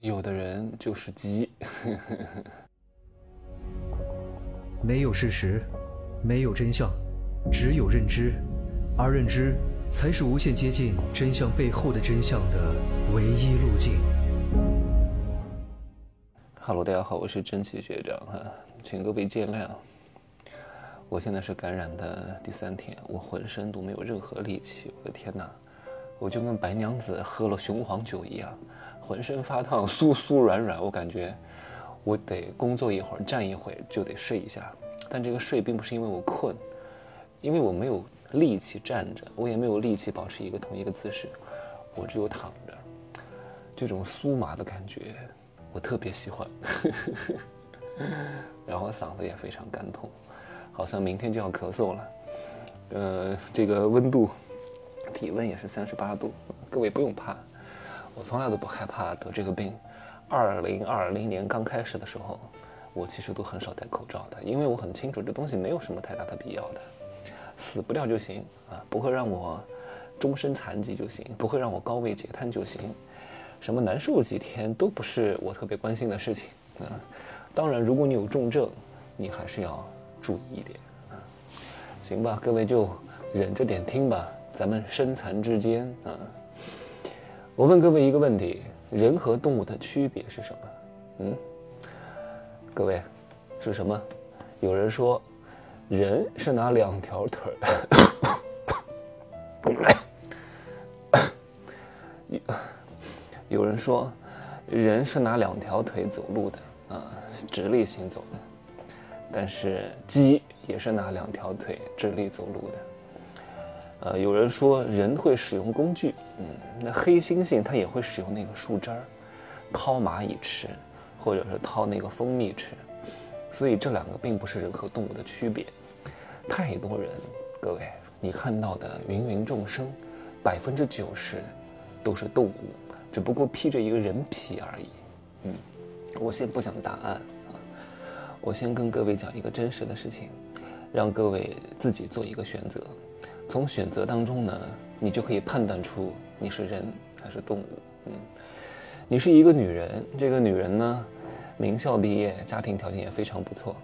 有的人就是鸡。没有事实，没有真相，只有认知，而认知才是无限接近真相背后的真相的唯一路径。Hello，大家好，我是真奇学长哈，请各位见谅。我现在是感染的第三天，我浑身都没有任何力气，我的天哪，我就跟白娘子喝了雄黄酒一样。浑身发烫，酥酥软软，我感觉我得工作一会儿，站一会儿就得睡一下。但这个睡并不是因为我困，因为我没有力气站着，我也没有力气保持一个同一个姿势，我只有躺着。这种酥麻的感觉，我特别喜欢。然后嗓子也非常干痛，好像明天就要咳嗽了。呃，这个温度，体温也是三十八度，各位不用怕。我从来都不害怕得这个病。二零二零年刚开始的时候，我其实都很少戴口罩的，因为我很清楚这东西没有什么太大的必要的，死不掉就行啊，不会让我终身残疾就行，不会让我高位截瘫就行，什么难受几天都不是我特别关心的事情啊。当然，如果你有重症，你还是要注意一点啊。行吧，各位就忍着点听吧，咱们身残志坚啊。我问各位一个问题：人和动物的区别是什么？嗯，各位，是什么？有人说，人是拿两条腿儿。有人说，人是拿两条腿走路的啊，直立行走的。但是鸡也是拿两条腿直立走路的。呃，有人说人会使用工具，嗯，那黑猩猩它也会使用那个树枝儿，掏蚂蚁吃，或者是掏那个蜂蜜吃，所以这两个并不是人和动物的区别。太多人，各位，你看到的芸芸众生，百分之九十都是动物，只不过披着一个人皮而已。嗯，我先不讲答案啊，我先跟各位讲一个真实的事情，让各位自己做一个选择。从选择当中呢，你就可以判断出你是人还是动物。嗯，你是一个女人，这个女人呢，名校毕业，家庭条件也非常不错，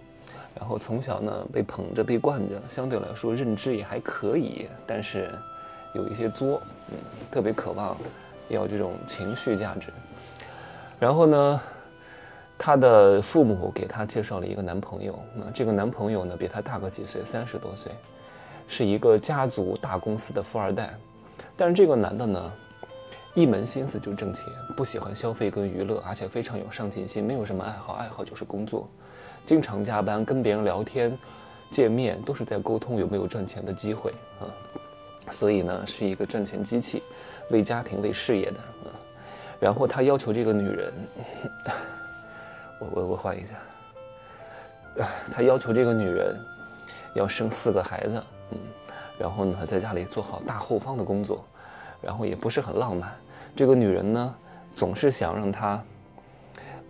然后从小呢被捧着被惯着，相对来说认知也还可以，但是有一些作，嗯，特别渴望要这种情绪价值。然后呢，她的父母给她介绍了一个男朋友，那这个男朋友呢比她大个几岁，三十多岁。是一个家族大公司的富二代，但是这个男的呢，一门心思就挣钱，不喜欢消费跟娱乐，而且非常有上进心，没有什么爱好，爱好就是工作，经常加班，跟别人聊天、见面都是在沟通有没有赚钱的机会啊，所以呢是一个赚钱机器，为家庭为事业的啊。然后他要求这个女人，我我我换一下，他要求这个女人要生四个孩子。然后呢，在家里做好大后方的工作，然后也不是很浪漫。这个女人呢，总是想让他，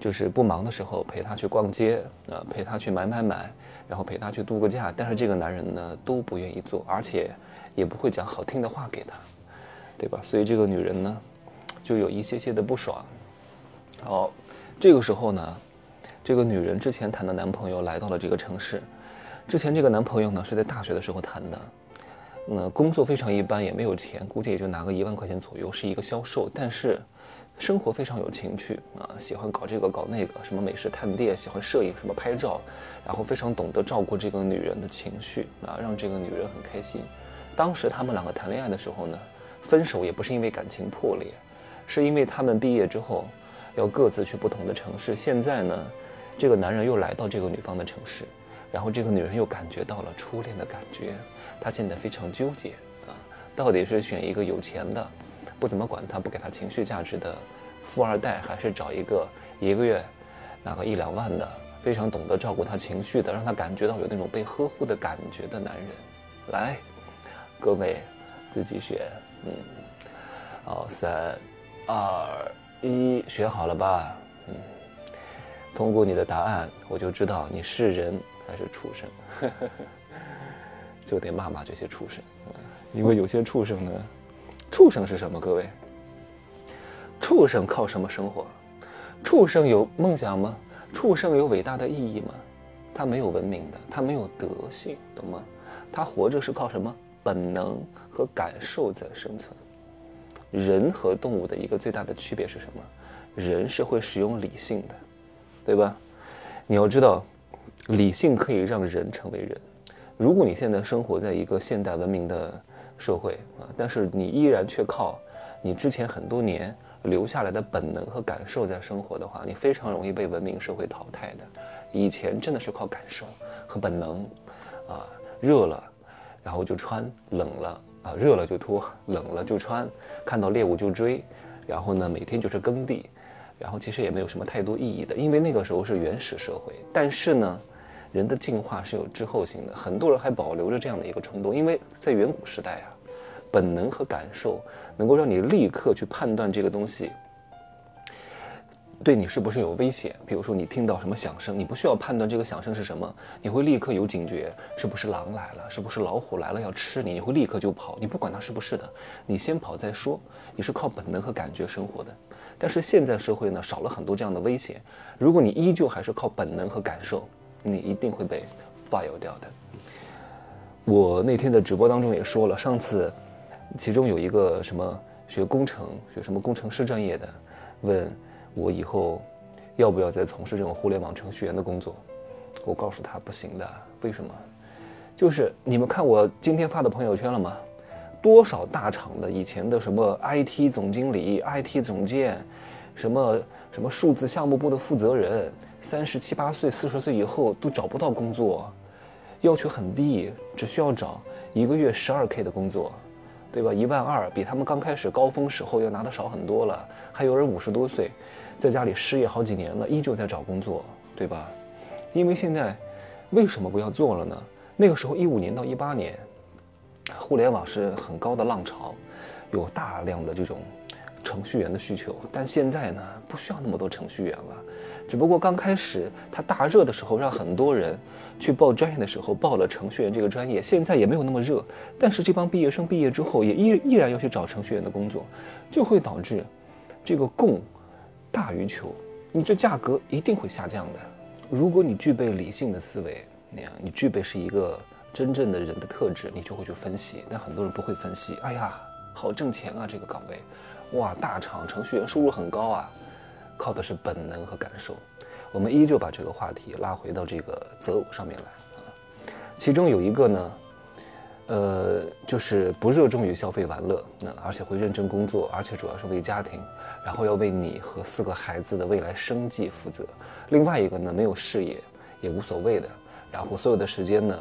就是不忙的时候陪她去逛街，呃，陪她去买买买，然后陪她去度个假。但是这个男人呢，都不愿意做，而且也不会讲好听的话给她，对吧？所以这个女人呢，就有一些些的不爽。好，这个时候呢，这个女人之前谈的男朋友来到了这个城市。之前这个男朋友呢是在大学的时候谈的，那工作非常一般，也没有钱，估计也就拿个一万块钱左右，是一个销售，但是生活非常有情趣啊，喜欢搞这个搞那个，什么美食探店，喜欢摄影，什么拍照，然后非常懂得照顾这个女人的情绪啊，让这个女人很开心。当时他们两个谈恋爱的时候呢，分手也不是因为感情破裂，是因为他们毕业之后要各自去不同的城市。现在呢，这个男人又来到这个女方的城市。然后这个女人又感觉到了初恋的感觉，她现在非常纠结啊，到底是选一个有钱的，不怎么管她、不给她情绪价值的富二代，还是找一个一个月拿个一两万的，非常懂得照顾她情绪的，让她感觉到有那种被呵护的感觉的男人？来，各位自己选，嗯，好，三、二、一，选好了吧？嗯，通过你的答案，我就知道你是人。还是畜生，就得骂骂这些畜生，因为有些畜生呢，畜生是什么？各位，畜生靠什么生活？畜生有梦想吗？畜生有伟大的意义吗？他没有文明的，他没有德性，懂吗？他活着是靠什么？本能和感受在生存。人和动物的一个最大的区别是什么？人是会使用理性的，对吧？你要知道，理性可以让人成为人。如果你现在生活在一个现代文明的社会啊，但是你依然却靠你之前很多年留下来的本能和感受在生活的话，你非常容易被文明社会淘汰的。以前真的是靠感受和本能，啊，热了，然后就穿；冷了啊，热了就脱，冷了就穿；看到猎物就追，然后呢，每天就是耕地，然后其实也没有什么太多意义的，因为那个时候是原始社会。但是呢。人的进化是有滞后性的，很多人还保留着这样的一个冲动，因为在远古时代啊，本能和感受能够让你立刻去判断这个东西对你是不是有危险。比如说你听到什么响声，你不需要判断这个响声是什么，你会立刻有警觉，是不是狼来了，是不是老虎来了要吃你，你会立刻就跑，你不管它是不是的，你先跑再说。你是靠本能和感觉生活的，但是现在社会呢少了很多这样的危险，如果你依旧还是靠本能和感受。你一定会被 fire 掉的。我那天的直播当中也说了，上次其中有一个什么学工程、学什么工程师专业的，问我以后要不要再从事这种互联网程序员的工作，我告诉他不行的。为什么？就是你们看我今天发的朋友圈了吗？多少大厂的以前的什么 IT 总经理、IT 总监，什么什么数字项目部的负责人。三十七八岁、四十岁以后都找不到工作，要求很低，只需要找一个月十二 K 的工作，对吧？一万二比他们刚开始高峰时候要拿的少很多了。还有人五十多岁，在家里失业好几年了，依旧在找工作，对吧？因为现在为什么不要做了呢？那个时候一五年到一八年，互联网是很高的浪潮，有大量的这种程序员的需求，但现在呢，不需要那么多程序员了。只不过刚开始它大热的时候，让很多人去报专业的时候报了程序员这个专业，现在也没有那么热。但是这帮毕业生毕业之后，也依依然要去找程序员的工作，就会导致这个供大于求，你这价格一定会下降的。如果你具备理性的思维，那样你具备是一个真正的人的特质，你就会去分析。但很多人不会分析，哎呀，好挣钱啊这个岗位，哇，大厂程序员收入很高啊。靠的是本能和感受，我们依旧把这个话题拉回到这个择偶上面来啊。其中有一个呢，呃，就是不热衷于消费玩乐，那而且会认真工作，而且主要是为家庭，然后要为你和四个孩子的未来生计负责。另外一个呢，没有事业也无所谓的，然后所有的时间呢，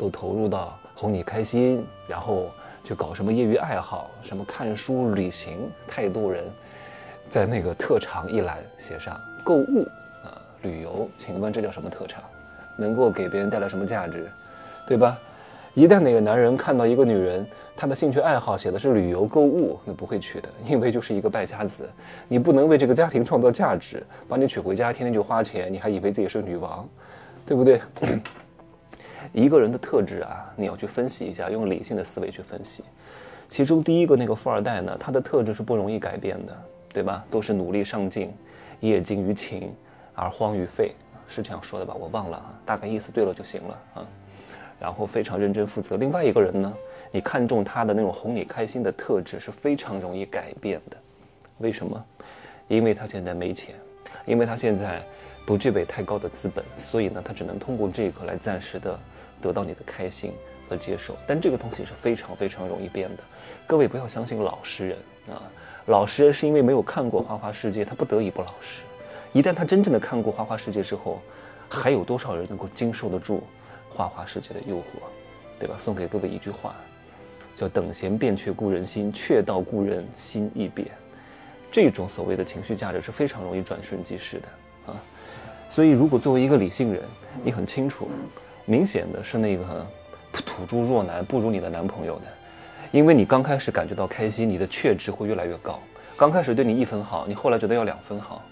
都投入到哄你开心，然后去搞什么业余爱好，什么看书、旅行，太多人。在那个特长一栏写上购物啊旅游，请问这叫什么特长？能够给别人带来什么价值，对吧？一旦哪个男人看到一个女人，他的兴趣爱好写的是旅游购物，那不会娶的，因为就是一个败家子。你不能为这个家庭创造价值，把你娶回家，天天就花钱，你还以为自己是女王，对不对？一个人的特质啊，你要去分析一下，用理性的思维去分析。其中第一个那个富二代呢，他的特质是不容易改变的。对吧？都是努力上进，业精于勤，而荒于废，是这样说的吧？我忘了啊，大概意思对了就行了啊。然后非常认真负责。另外一个人呢，你看中他的那种哄你开心的特质是非常容易改变的。为什么？因为他现在没钱，因为他现在不具备太高的资本，所以呢，他只能通过这个来暂时的得到你的开心和接受。但这个东西是非常非常容易变的。各位不要相信老实人啊。老实人是因为没有看过《花花世界》，他不得已不老实。一旦他真正的看过《花花世界》之后，还有多少人能够经受得住《花花世界》的诱惑，对吧？送给各位一句话，叫“等闲变却故人心，却道故人心易变”。这种所谓的情绪价值是非常容易转瞬即逝的啊。所以，如果作为一个理性人，你很清楚，明显的是那个土著弱男不如你的男朋友的。因为你刚开始感觉到开心，你的确值会越来越高。刚开始对你一分好，你后来觉得要两分好，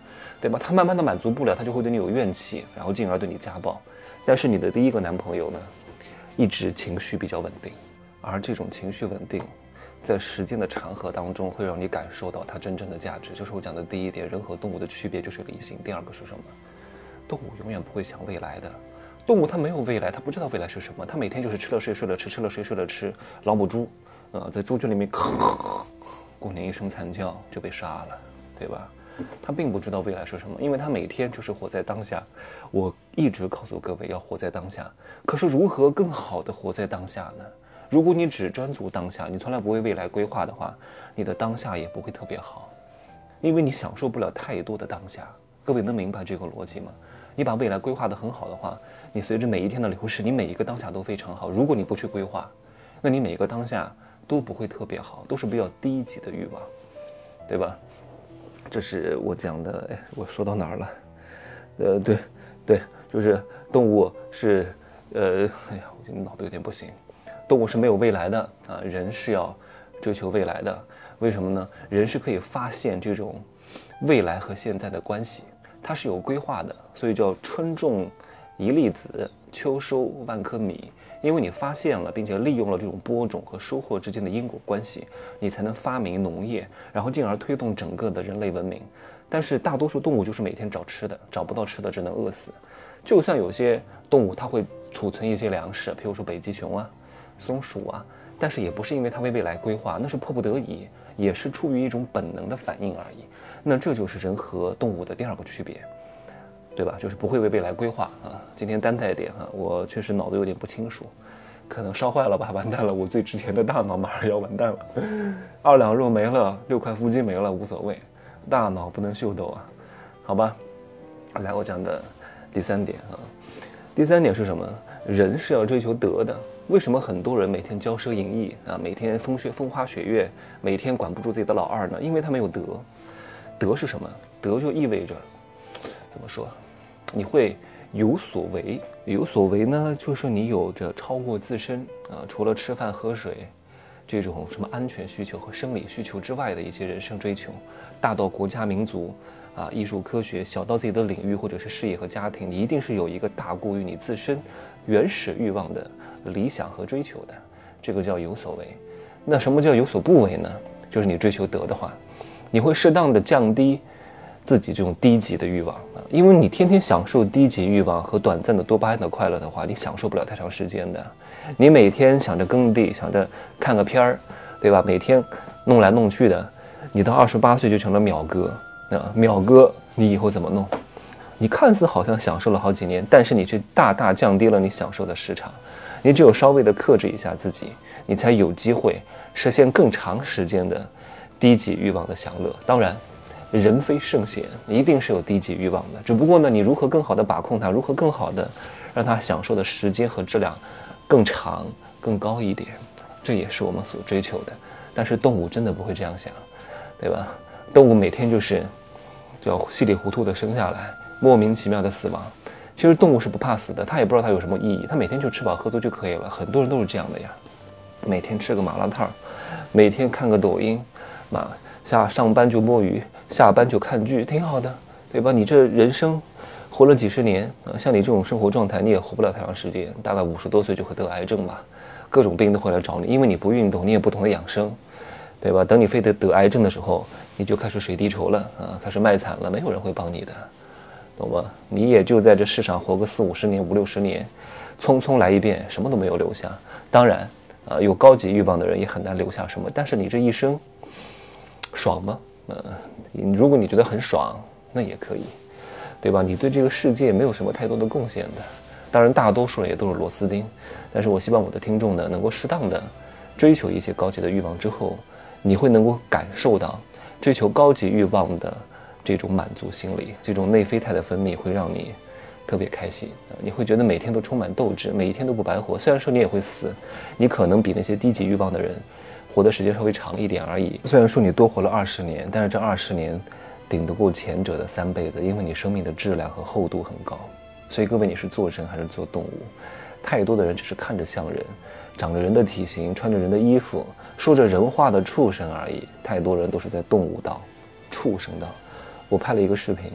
对吧？他慢慢的满足不了，他就会对你有怨气，然后进而对你家暴。但是你的第一个男朋友呢，一直情绪比较稳定，而这种情绪稳定，在时间的长河当中，会让你感受到它真正的价值。就是我讲的第一点，人和动物的区别就是理性。第二个是什么？动物永远不会想未来的，动物它没有未来，它不知道未来是什么，它每天就是吃了睡，睡了吃，吃了睡，睡了吃。老母猪，呃，在猪圈里面，过年一声惨叫就被杀了，对吧？它并不知道未来是什么，因为它每天就是活在当下。我一直告诉各位要活在当下，可是如何更好的活在当下呢？如果你只专注当下，你从来不为未来规划的话，你的当下也不会特别好，因为你享受不了太多的当下。各位能明白这个逻辑吗？你把未来规划的很好的话，你随着每一天的流逝，你每一个当下都非常好。如果你不去规划，那你每一个当下都不会特别好，都是比较低级的欲望，对吧？这是我讲的。哎，我说到哪儿了？呃，对，对，就是动物是，呃，哎呀，我脑子有点不行。动物是没有未来的啊，人是要追求未来的。为什么呢？人是可以发现这种未来和现在的关系。它是有规划的，所以叫春种一粒子，秋收万颗米。因为你发现了，并且利用了这种播种和收获之间的因果关系，你才能发明农业，然后进而推动整个的人类文明。但是大多数动物就是每天找吃的，找不到吃的只能饿死。就算有些动物它会储存一些粮食，譬如说北极熊啊、松鼠啊，但是也不是因为它为未来规划，那是迫不得已，也是出于一种本能的反应而已。那这就是人和动物的第二个区别，对吧？就是不会为未来规划啊。今天担待一点哈，我确实脑子有点不清楚，可能烧坏了吧，完蛋了，我最值钱的大脑马上要完蛋了。二两肉没了，六块腹肌没了，无所谓，大脑不能秀逗啊，好吧。来，我讲的第三点啊，第三点是什么？人是要追求德的。为什么很多人每天骄奢淫逸啊，每天风雪风花雪月，每天管不住自己的老二呢？因为他没有德。德是什么？德就意味着，怎么说？你会有所为。有所为呢，就是你有着超过自身啊，除了吃饭喝水这种什么安全需求和生理需求之外的一些人生追求，大到国家民族啊，艺术科学，小到自己的领域或者是事业和家庭，你一定是有一个大过于你自身原始欲望的理想和追求的。这个叫有所为。那什么叫有所不为呢？就是你追求德的话。你会适当的降低自己这种低级的欲望啊，因为你天天享受低级欲望和短暂的多巴胺的快乐的话，你享受不了太长时间的。你每天想着耕地，想着看个片儿，对吧？每天弄来弄去的，你到二十八岁就成了秒哥啊！秒哥，你以后怎么弄？你看似好像享受了好几年，但是你却大大降低了你享受的时长。你只有稍微的克制一下自己，你才有机会实现更长时间的。低级欲望的享乐，当然，人非圣贤，一定是有低级欲望的。只不过呢，你如何更好的把控它，如何更好的让它享受的时间和质量更长、更高一点，这也是我们所追求的。但是动物真的不会这样想，对吧？动物每天就是叫稀里糊涂的生下来，莫名其妙的死亡。其实动物是不怕死的，它也不知道它有什么意义，它每天就吃饱喝足就可以了。很多人都是这样的呀，每天吃个麻辣烫，每天看个抖音。嘛，下上班就摸鱼，下班就看剧，挺好的，对吧？你这人生活了几十年啊，像你这种生活状态，你也活不了太长时间，大概五十多岁就会得癌症吧，各种病都会来找你，因为你不运动，你也不懂得养生，对吧？等你非得得癌症的时候，你就开始水滴筹了啊，开始卖惨了，没有人会帮你的，懂吗？你也就在这世上活个四五十年、五六十年，匆匆来一遍，什么都没有留下。当然，啊，有高级欲望的人也很难留下什么，但是你这一生。爽吗？嗯，如果你觉得很爽，那也可以，对吧？你对这个世界没有什么太多的贡献的。当然，大多数人也都是螺丝钉。但是我希望我的听众呢，能够适当的追求一些高级的欲望之后，你会能够感受到追求高级欲望的这种满足心理，这种内啡肽的分泌会让你特别开心。你会觉得每天都充满斗志，每一天都不白活。虽然说你也会死，你可能比那些低级欲望的人。活的时间稍微长一点而已。虽然说你多活了二十年，但是这二十年顶得过前者的三倍的，因为你生命的质量和厚度很高。所以各位，你是做人还是做动物？太多的人只是看着像人，长着人的体型，穿着人的衣服，说着人话的畜生而已。太多人都是在动物道、畜生道。我拍了一个视频，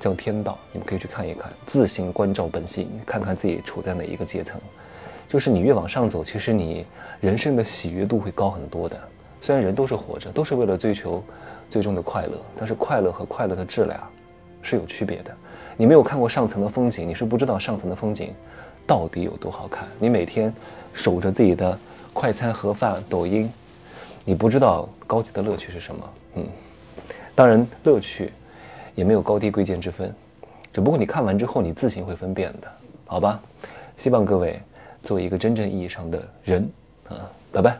叫《天道》，你们可以去看一看，自行关照本心，看看自己处在哪一个阶层。就是你越往上走，其实你人生的喜悦度会高很多的。虽然人都是活着，都是为了追求最终的快乐，但是快乐和快乐的质量是有区别的。你没有看过上层的风景，你是不知道上层的风景到底有多好看。你每天守着自己的快餐盒饭、抖音，你不知道高级的乐趣是什么。嗯，当然乐趣也没有高低贵贱之分，只不过你看完之后你自行会分辨的，好吧？希望各位做一个真正意义上的人啊，拜拜。